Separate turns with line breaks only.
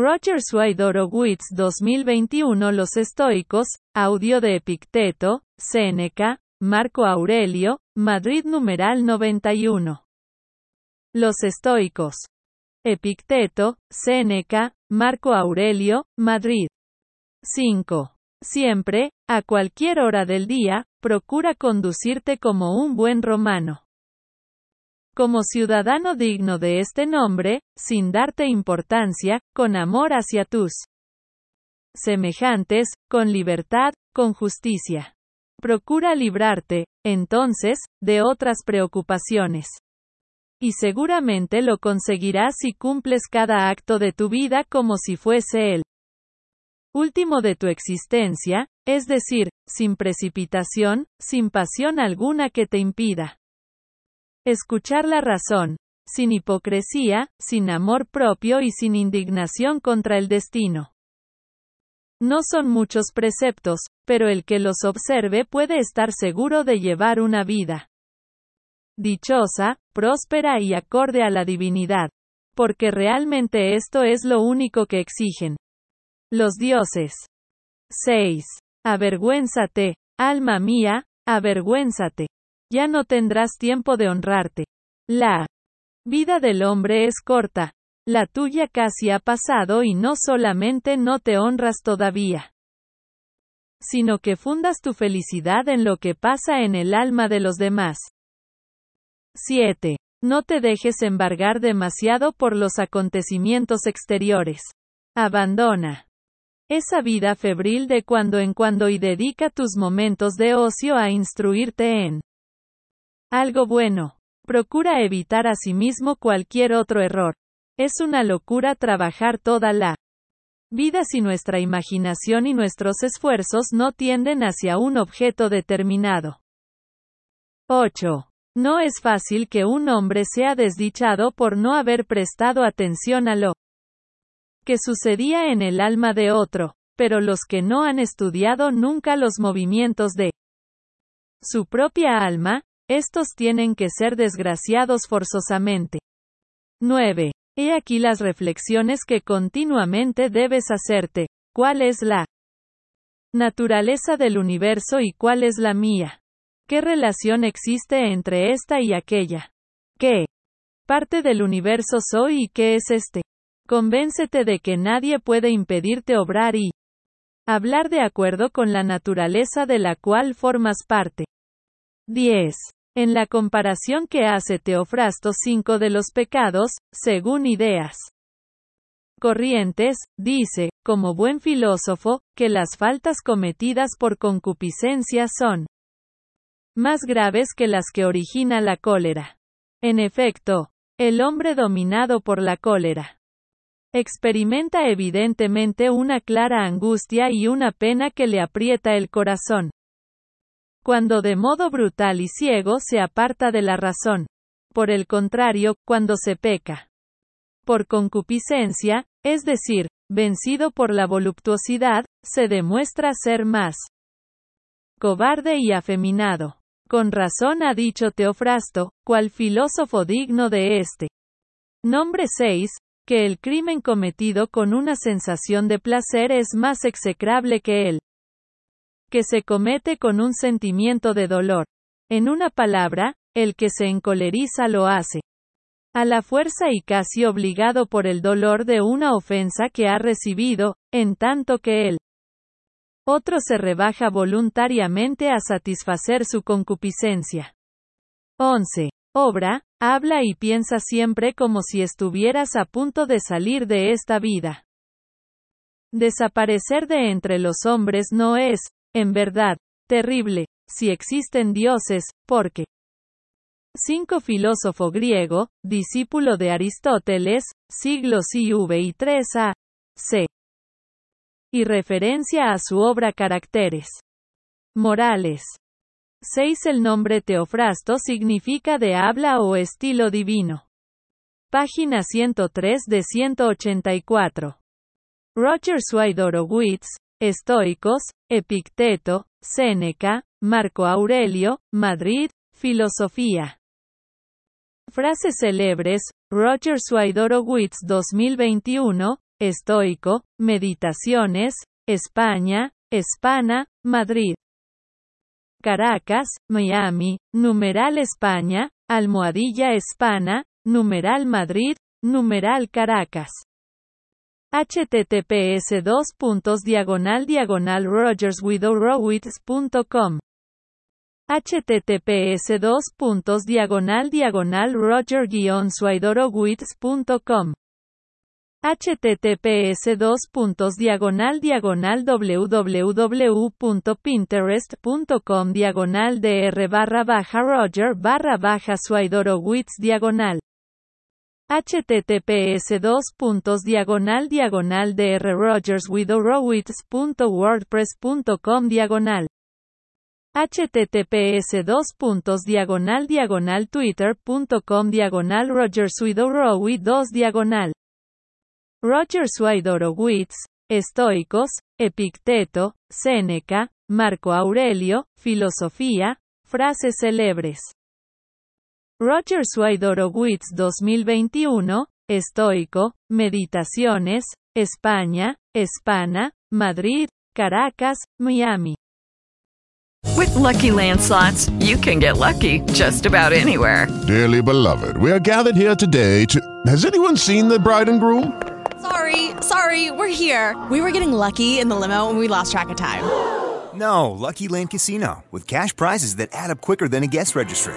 Roger Suaidoro Witz 2021 Los estoicos, audio de Epicteto, Séneca, Marco Aurelio, Madrid numeral 91. Los estoicos. Epicteto, Séneca, Marco Aurelio, Madrid. 5. Siempre, a cualquier hora del día, procura conducirte como un buen romano como ciudadano digno de este nombre, sin darte importancia, con amor hacia tus semejantes, con libertad, con justicia. Procura librarte, entonces, de otras preocupaciones. Y seguramente lo conseguirás si cumples cada acto de tu vida como si fuese el último de tu existencia, es decir, sin precipitación, sin pasión alguna que te impida Escuchar la razón, sin hipocresía, sin amor propio y sin indignación contra el destino. No son muchos preceptos, pero el que los observe puede estar seguro de llevar una vida dichosa, próspera y acorde a la divinidad, porque realmente esto es lo único que exigen los dioses. 6. Avergüénzate, alma mía, avergüénzate ya no tendrás tiempo de honrarte. La vida del hombre es corta. La tuya casi ha pasado y no solamente no te honras todavía, sino que fundas tu felicidad en lo que pasa en el alma de los demás. 7. No te dejes embargar demasiado por los acontecimientos exteriores. Abandona esa vida febril de cuando en cuando y dedica tus momentos de ocio a instruirte en algo bueno. Procura evitar asimismo cualquier otro error. Es una locura trabajar toda la vida si nuestra imaginación y nuestros esfuerzos no tienden hacia un objeto determinado. 8. No es fácil que un hombre sea desdichado por no haber prestado atención a lo que sucedía en el alma de otro, pero los que no han estudiado nunca los movimientos de su propia alma, estos tienen que ser desgraciados forzosamente. 9. He aquí las reflexiones que continuamente debes hacerte. ¿Cuál es la naturaleza del universo y cuál es la mía? ¿Qué relación existe entre esta y aquella? ¿Qué parte del universo soy y qué es este? Convéncete de que nadie puede impedirte obrar y hablar de acuerdo con la naturaleza de la cual formas parte. 10. En la comparación que hace Teofrasto 5 de los pecados, según ideas corrientes, dice, como buen filósofo, que las faltas cometidas por concupiscencia son más graves que las que origina la cólera. En efecto, el hombre dominado por la cólera experimenta evidentemente una clara angustia y una pena que le aprieta el corazón cuando de modo brutal y ciego se aparta de la razón. Por el contrario, cuando se peca por concupiscencia, es decir, vencido por la voluptuosidad, se demuestra ser más cobarde y afeminado. Con razón ha dicho Teofrasto, cual filósofo digno de este nombre 6, que el crimen cometido con una sensación de placer es más execrable que él que se comete con un sentimiento de dolor. En una palabra, el que se encoleriza lo hace. A la fuerza y casi obligado por el dolor de una ofensa que ha recibido, en tanto que él otro se rebaja voluntariamente a satisfacer su concupiscencia. 11. Obra, habla y piensa siempre como si estuvieras a punto de salir de esta vida. Desaparecer de entre los hombres no es, en verdad, terrible, si existen dioses, porque 5. Filósofo griego, discípulo de Aristóteles, siglos IV y 3 a. C. Y referencia a su obra Caracteres morales. 6. El nombre Teofrasto significa de habla o estilo divino. Página 103 de 184. Roger Swidorowitz, Estoicos, Epicteto, Séneca, Marco Aurelio, Madrid, Filosofía. Frases célebres, Roger Swidorowitz 2021, Estoico, Meditaciones, España, Espana, Madrid. Caracas, Miami, numeral España, almohadilla Espana, numeral Madrid, numeral Caracas. Https dos puntos diagonal diagonal rogerswidowrowitz.com https dos puntos diagonal diagonal roger-swidorowitz.com https dos puntos diagonal diagonal www.pinterest.com diagonal dr barra baja roger barra baja Swidorowitz diagonal https dos puntos diagonal diagonal dr rogerswidowrowitz.wordpress.com diagonal https dos puntos diagonal diagonal twitter.com diagonal rogerswidowrowitz 2 diagonal Roger Swidorowitz, Estoicos, Epicteto, Séneca, Marco Aurelio, Filosofía, frases célebres. Roger Swidorowitz 2021, Estoico, Meditaciones, España, Espana, Madrid, Caracas, Miami.
With lucky landslots, you can get lucky just about anywhere.
Dearly beloved, we are gathered here today to. Has anyone seen the bride and groom?
Sorry, sorry, we're here. We were getting lucky in the limo and we lost track of time.
No, Lucky Land Casino, with cash prizes that add up quicker than a guest registry.